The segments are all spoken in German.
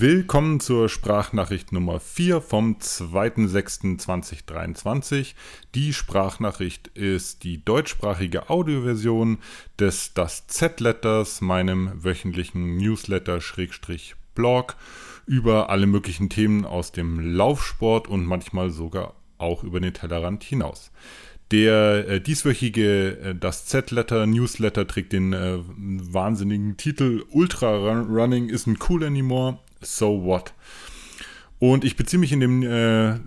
Willkommen zur Sprachnachricht Nummer 4 vom 2.6.2023. Die Sprachnachricht ist die deutschsprachige Audioversion des Das Z-Letters, meinem wöchentlichen Newsletter-Blog über alle möglichen Themen aus dem Laufsport und manchmal sogar auch über den Tellerrand hinaus. Der äh, dieswöchige äh, Das Z-Letter Newsletter trägt den äh, wahnsinnigen Titel Ultra Running isn't cool anymore so what? Und ich beziehe mich in dem äh,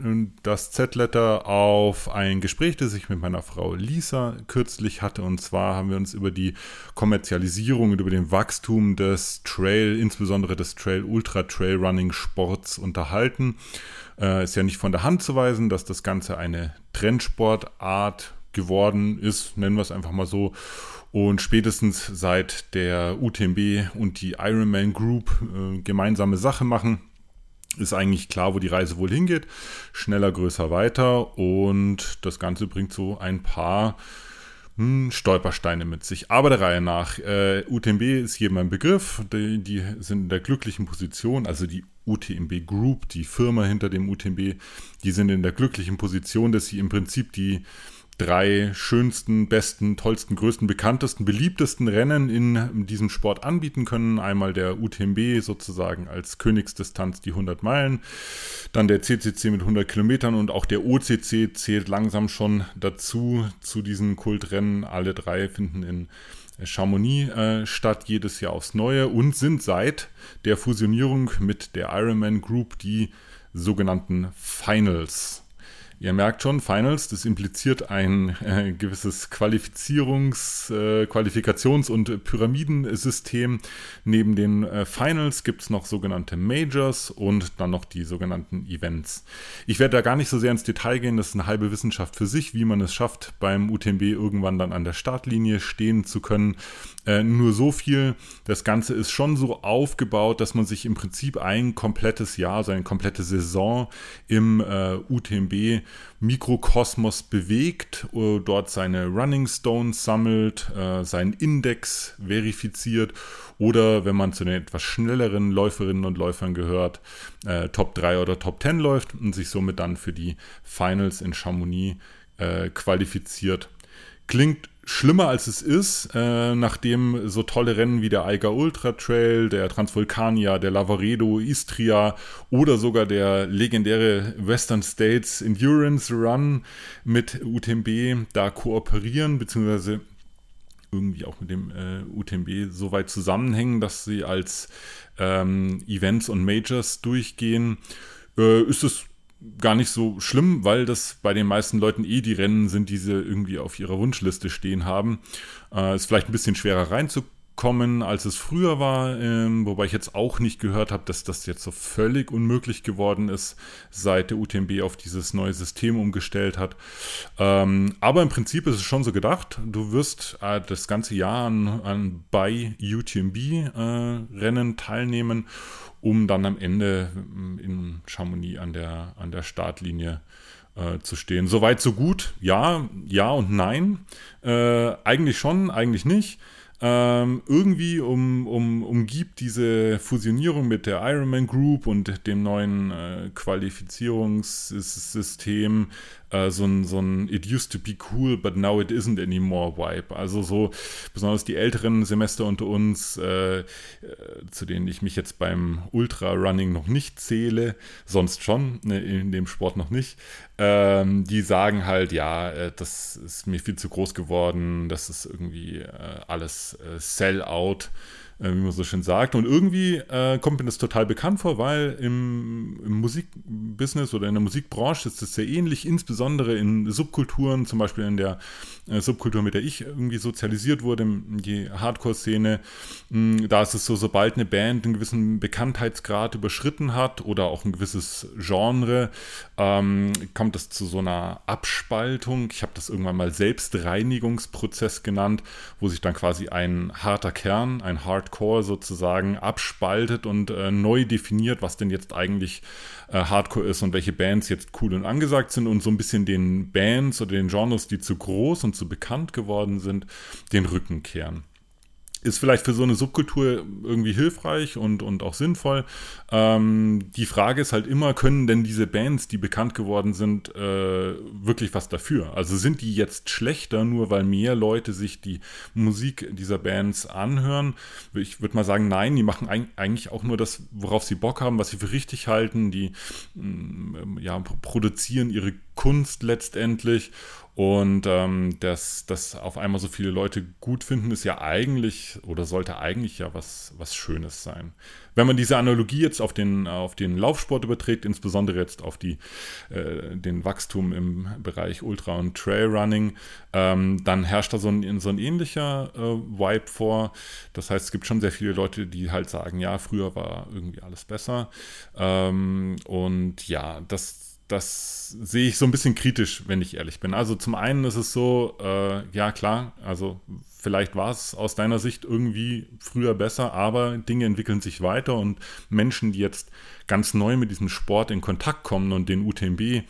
das Z-Letter auf ein Gespräch, das ich mit meiner Frau Lisa kürzlich hatte. Und zwar haben wir uns über die Kommerzialisierung und über den Wachstum des Trail, insbesondere des Trail Ultra Trail Running Sports unterhalten. Äh, ist ja nicht von der Hand zu weisen, dass das Ganze eine Trendsportart geworden ist, nennen wir es einfach mal so. Und spätestens seit der UTMB und die Ironman Group äh, gemeinsame Sache machen, ist eigentlich klar, wo die Reise wohl hingeht. Schneller, größer, weiter. Und das Ganze bringt so ein paar hm, Stolpersteine mit sich. Aber der Reihe nach. Äh, UTMB ist jedem ein Begriff. Die, die, sind in der glücklichen Position, also die UTMB Group, die Firma hinter dem UTMB, die sind in der glücklichen Position, dass sie im Prinzip die drei schönsten, besten, tollsten, größten, bekanntesten, beliebtesten Rennen in diesem Sport anbieten können. Einmal der UTMB sozusagen als Königsdistanz die 100 Meilen, dann der CCC mit 100 Kilometern und auch der OCC zählt langsam schon dazu, zu diesen Kultrennen. Alle drei finden in Chamonix äh, statt, jedes Jahr aufs Neue und sind seit der Fusionierung mit der Ironman Group die sogenannten Finals Ihr merkt schon, Finals, das impliziert ein äh, gewisses Qualifizierungs-, äh, Qualifikations- und Pyramidensystem. Neben den äh, Finals gibt es noch sogenannte Majors und dann noch die sogenannten Events. Ich werde da gar nicht so sehr ins Detail gehen, das ist eine halbe Wissenschaft für sich, wie man es schafft, beim UTMB irgendwann dann an der Startlinie stehen zu können. Äh, nur so viel, das Ganze ist schon so aufgebaut, dass man sich im Prinzip ein komplettes Jahr, also eine komplette Saison im äh, UTMB Mikrokosmos bewegt, äh, dort seine Running Stones sammelt, äh, seinen Index verifiziert oder wenn man zu den etwas schnelleren Läuferinnen und Läufern gehört, äh, Top 3 oder Top 10 läuft und sich somit dann für die Finals in Chamonix qualifiziert. Klingt schlimmer als es ist, äh, nachdem so tolle Rennen wie der Eiger Ultra Trail, der Transvulkania, der Lavaredo, Istria oder sogar der legendäre Western States Endurance Run mit UTMB da kooperieren, beziehungsweise irgendwie auch mit dem äh, UTMB so weit zusammenhängen, dass sie als ähm, Events und Majors durchgehen, äh, ist es gar nicht so schlimm, weil das bei den meisten Leuten eh die Rennen sind, die sie irgendwie auf ihrer Wunschliste stehen haben. Äh, ist vielleicht ein bisschen schwerer reinzukommen, als es früher war, ähm, wobei ich jetzt auch nicht gehört habe, dass das jetzt so völlig unmöglich geworden ist, seit der UTMB auf dieses neue System umgestellt hat. Ähm, aber im Prinzip ist es schon so gedacht, du wirst äh, das ganze Jahr an, an bei UTMB-Rennen äh, teilnehmen um dann am Ende mm, in Chamonix an der, an der Startlinie äh, zu stehen. Soweit, so gut. Ja, ja und nein. Äh, eigentlich schon, eigentlich nicht ähm, irgendwie um, um, umgibt diese Fusionierung mit der Ironman Group und dem neuen äh, Qualifizierungssystem äh, so, ein, so ein It used to be cool, but now it isn't anymore Vibe. Also so besonders die älteren Semester unter uns, äh, äh zu denen ich mich jetzt beim Ultra-Running noch nicht zähle, sonst schon, ne, in dem Sport noch nicht, ähm, die sagen halt, ja, äh, das ist mir viel zu groß geworden, das ist irgendwie äh, alles äh, Sell-out äh, wie man so schön sagt. Und irgendwie äh, kommt mir das total bekannt vor, weil im, im, Musikbusiness oder in der Musikbranche ist es sehr ähnlich, insbesondere in Subkulturen, zum Beispiel in der Subkultur, mit der ich irgendwie sozialisiert wurde, die Hardcore-Szene. Hm, da ist es so, sobald eine Band einen gewissen Bekanntheitsgrad überschritten hat oder auch ein gewisses Genre, ähm, kommt es zu so einer Abspaltung. Ich habe das irgendwann mal Selbstreinigungsprozess genannt, wo sich dann quasi ein harter Kern, ein Hard Hardcore sozusagen abspaltet und äh, neu definiert, was denn jetzt eigentlich äh, Hardcore ist und welche Bands jetzt cool und angesagt sind und so ein bisschen den Bands oder den Genres, die zu groß und zu bekannt geworden sind, den Rücken kehren. Ist vielleicht für so eine Subkultur irgendwie hilfreich und, und auch sinnvoll. Ähm, die Frage ist halt immer, können denn diese Bands, die bekannt geworden sind, äh, wirklich was dafür? Also sind die jetzt schlechter, nur weil mehr Leute sich die Musik dieser Bands anhören? Ich würde mal sagen, nein, die machen eigentlich auch nur das, worauf sie Bock haben, was sie für richtig halten. Die mm, ja, produzieren ihre Kunst letztendlich und ähm, dass das auf einmal so viele Leute gut finden, ist ja eigentlich oder sollte eigentlich ja was, was Schönes sein. Wenn man diese Analogie jetzt auf den, auf den Laufsport überträgt, insbesondere jetzt auf die, äh, den Wachstum im Bereich Ultra- und Trailrunning, ähm, dann herrscht da so ein, so ein ähnlicher äh, Vibe vor. Das heißt, es gibt schon sehr viele Leute, die halt sagen, ja, früher war irgendwie alles besser. Ähm, und ja, das das sehe ich so ein bisschen kritisch, wenn ich ehrlich bin. Also zum einen ist es so, äh, ja klar, also vielleicht war es aus deiner Sicht irgendwie früher besser, aber Dinge entwickeln sich weiter und Menschen, die jetzt ganz neu mit diesem Sport in Kontakt kommen und den UTMB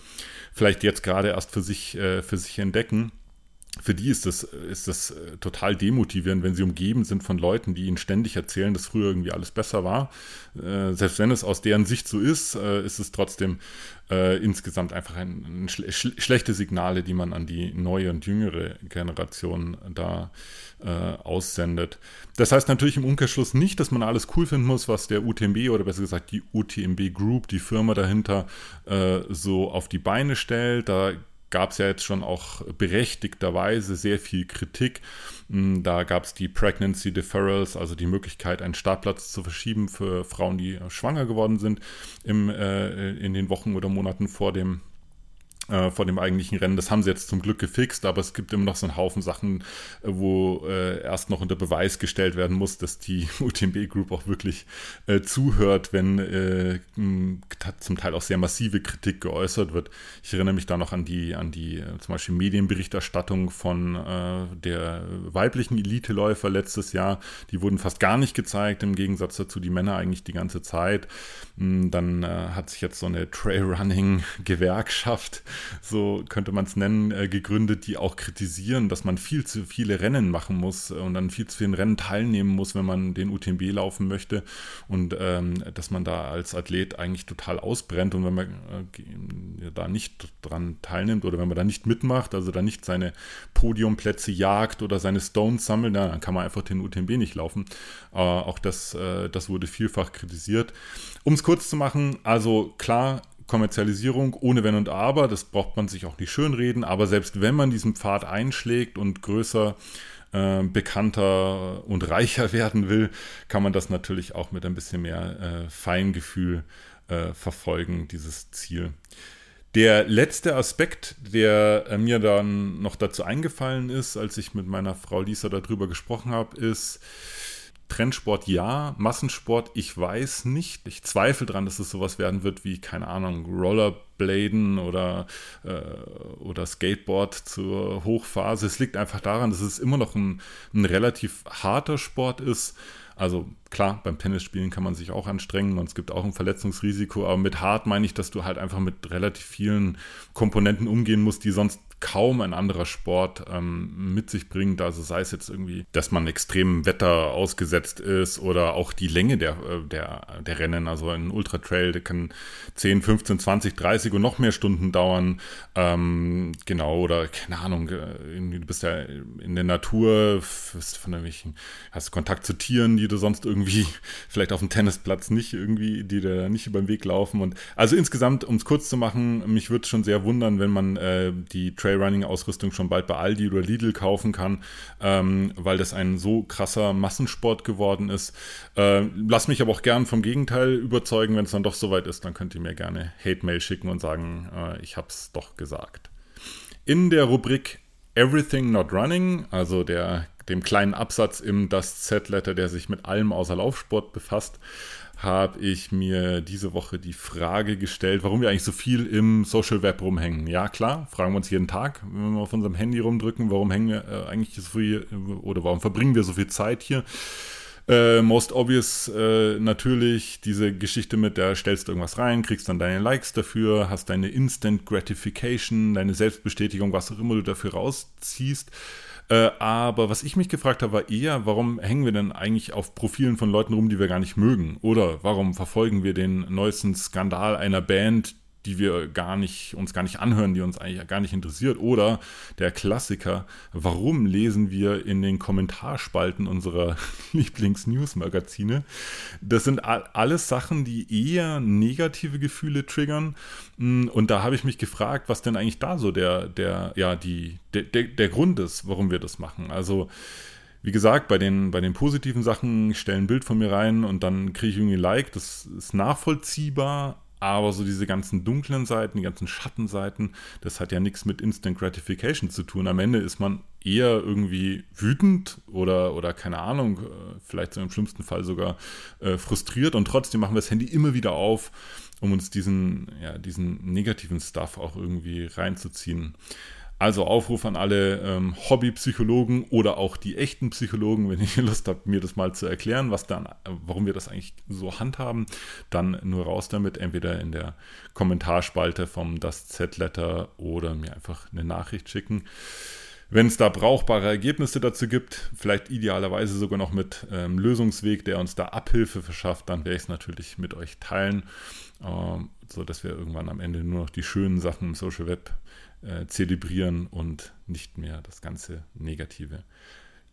vielleicht jetzt gerade erst für sich, äh, für sich entdecken, für die ist das, ist das äh, total demotivierend, wenn sie umgeben sind von Leuten, die ihnen ständig erzählen, dass früher irgendwie alles besser war. Äh, selbst wenn es aus deren Sicht so ist, äh, ist es trotzdem äh, insgesamt einfach ein, ein schle schlechte Signale, die man an die neue und jüngere Generation da äh, aussendet. Das heißt natürlich im Umkehrschluss nicht, dass man alles cool finden muss, was der UTMB oder besser gesagt die UTMB Group, die Firma dahinter, äh, so auf die Beine stellt. Da gab es ja jetzt schon auch berechtigterweise sehr viel Kritik. Hm, da gab es die Pregnancy Deferrals, also die Möglichkeit, einen Startplatz zu verschieben für Frauen, die schwanger geworden sind im, äh, in den Wochen oder Monaten vor dem äh, vor dem eigentlichen Rennen. Das haben sie jetzt zum Glück gefixt, aber es gibt immer noch so einen Haufen Sachen, äh, wo äh, erst noch unter Beweis gestellt werden muss, dass die UTMB Group auch wirklich äh, zuhört, wenn äh, zum Teil auch sehr massive Kritik geäußert wird. Ich erinnere mich da noch an die, an die äh, zum Beispiel Medienberichterstattung von der weiblichen Eliteläufer letztes Jahr. Die wurden fast gar nicht gezeigt, im Gegensatz dazu die Männer eigentlich die ganze Zeit. Dann hat sich jetzt so eine Trailrunning-Gewerkschaft so könnte man es nennen, äh, gegründet, die auch kritisieren, dass man viel zu viele Rennen machen muss und dann viel zu vielen Rennen teilnehmen muss, wenn man den UTMB laufen möchte und ähm, dass man da als Athlet eigentlich total ausbrennt und wenn man äh, da nicht dran teilnimmt oder wenn man da nicht mitmacht, also da nicht seine Podiumplätze jagt oder seine Stones sammelt, dann kann man einfach den UTMB nicht laufen. Äh, auch das, äh, das wurde vielfach kritisiert. Um es kurz zu machen, also klar, Kommerzialisierung ohne Wenn und Aber, das braucht man sich auch nicht schönreden, aber selbst wenn man diesen Pfad einschlägt und größer, äh, bekannter und reicher werden will, kann man das natürlich auch mit ein bisschen mehr äh, Feingefühl äh, verfolgen, dieses Ziel. Der letzte Aspekt, der äh, mir dann noch dazu eingefallen ist, als ich mit meiner Frau Lisa darüber gesprochen habe, ist, Trendsport ja, Massensport ich weiß nicht. Ich zweifle daran, dass es sowas werden wird wie, keine Ahnung, Rollerbladen oder, äh, oder Skateboard zur Hochphase. Es liegt einfach daran, dass es immer noch ein, ein relativ harter Sport ist. Also klar, beim Tennisspielen kann man sich auch anstrengen und es gibt auch ein Verletzungsrisiko, aber mit hart meine ich, dass du halt einfach mit relativ vielen Komponenten umgehen musst, die sonst kaum ein anderer Sport ähm, mit sich bringt. Also sei es jetzt irgendwie, dass man extremem Wetter ausgesetzt ist oder auch die Länge der, äh, der, der Rennen. Also ein Ultra Trail, der kann 10, 15, 20, 30 und noch mehr Stunden dauern. Ähm, genau, oder keine Ahnung, äh, du bist ja in der Natur, bist von irgendwelchen, hast Kontakt zu Tieren, die du sonst irgendwie vielleicht auf dem Tennisplatz nicht irgendwie, die da nicht über den Weg laufen. Und also insgesamt, um es kurz zu machen, mich würde es schon sehr wundern, wenn man äh, die Trail Trailrunning-Ausrüstung schon bald bei Aldi oder Lidl kaufen kann, ähm, weil das ein so krasser Massensport geworden ist. Äh, lass mich aber auch gern vom Gegenteil überzeugen, wenn es dann doch soweit ist, dann könnt ihr mir gerne Hate-Mail schicken und sagen, äh, ich es doch gesagt. In der Rubrik Everything Not Running, also der, dem kleinen Absatz im Das Z-Letter, der sich mit allem außer Laufsport befasst, habe ich mir diese Woche die Frage gestellt, warum wir eigentlich so viel im Social Web rumhängen. Ja, klar, fragen wir uns jeden Tag, wenn wir auf unserem Handy rumdrücken, warum hängen wir äh, eigentlich so viel oder warum verbringen wir so viel Zeit hier? Äh, most obvious äh, natürlich diese Geschichte mit, da stellst du irgendwas rein, kriegst dann deine Likes dafür, hast deine Instant Gratification, deine Selbstbestätigung, was auch immer du dafür rausziehst. Äh, aber was ich mich gefragt habe, war eher, warum hängen wir denn eigentlich auf Profilen von Leuten rum, die wir gar nicht mögen? Oder warum verfolgen wir den neuesten Skandal einer Band, die wir gar nicht, uns gar nicht anhören, die uns eigentlich gar nicht interessiert. Oder der Klassiker, warum lesen wir in den Kommentarspalten unserer Lieblings-News-Magazine? Das sind alles Sachen, die eher negative Gefühle triggern. Mm, und da habe ich mich gefragt, was denn eigentlich da so der, der, ja, die, der, der, der Grund ist, warum wir das machen. Also, wie gesagt, bei den, bei den positiven Sachen, ich stelle ein Bild von mir rein und dann kriege ich irgendwie ein Like, das ist nachvollziehbar, aber so diese ganzen dunklen Seiten, die ganzen Schattenseiten, das hat ja nichts mit Instant Gratification zu tun. Am Ende ist man eher irgendwie wütend oder, oder keine Ahnung, äh, vielleicht so im schlimmsten Fall sogar äh, frustriert und trotzdem machen wir das Handy immer wieder auf, um uns diesen, ja, diesen negativen Stuff auch irgendwie reinzuziehen. Also Aufruf an alle ähm, Hobbypsychologen oder auch die echten Psychologen, wenn ihr Lust habt, mir das mal zu erklären, was dann, warum wir das eigentlich so handhaben, dann nur raus damit, entweder in der Kommentarspalte vom Das Z-Letter oder mir einfach eine Nachricht schicken. Wenn es da brauchbare Ergebnisse dazu gibt, vielleicht idealerweise sogar noch mit ähm, Lösungsweg, der uns da Abhilfe verschafft, dann werde ich es natürlich mit euch teilen, ähm, sodass wir irgendwann am Ende nur noch die schönen Sachen im Social Web äh, zelebrieren und nicht mehr das ganze Negative.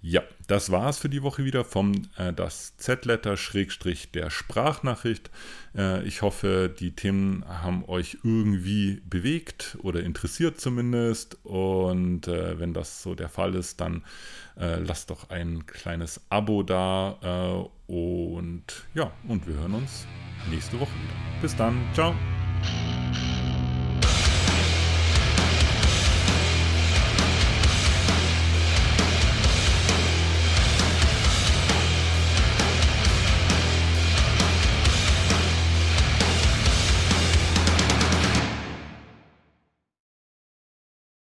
Ja, das war es für die Woche wieder vom äh, das Z-Letter Schrägstrich der Sprachnachricht. Äh, ich hoffe, die Themen haben euch irgendwie bewegt oder interessiert zumindest. Und äh, wenn das so der Fall ist, dann äh, lasst doch ein kleines Abo da. Äh, und ja, und wir hören uns nächste Woche wieder. Bis dann. Ciao.